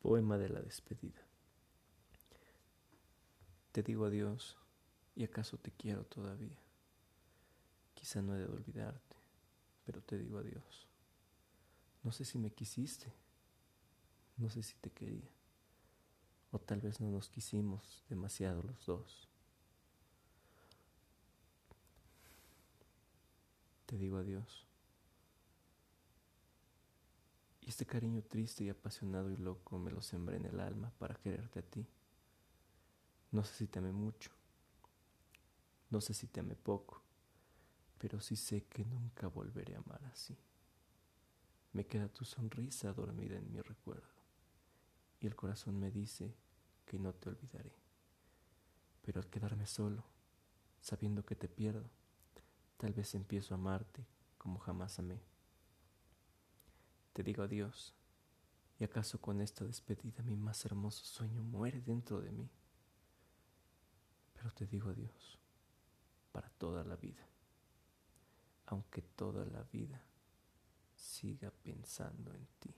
Poema de la despedida. Te digo adiós y acaso te quiero todavía. Quizá no he de olvidarte, pero te digo adiós. No sé si me quisiste, no sé si te quería, o tal vez no nos quisimos demasiado los dos. Te digo adiós este cariño triste y apasionado y loco me lo sembré en el alma para quererte a ti. No sé si te amé mucho, no sé si te amé poco, pero sí sé que nunca volveré a amar así. Me queda tu sonrisa dormida en mi recuerdo y el corazón me dice que no te olvidaré. Pero al quedarme solo, sabiendo que te pierdo, tal vez empiezo a amarte como jamás amé. Te digo adiós, y acaso con esta despedida mi más hermoso sueño muere dentro de mí. Pero te digo adiós para toda la vida, aunque toda la vida siga pensando en ti.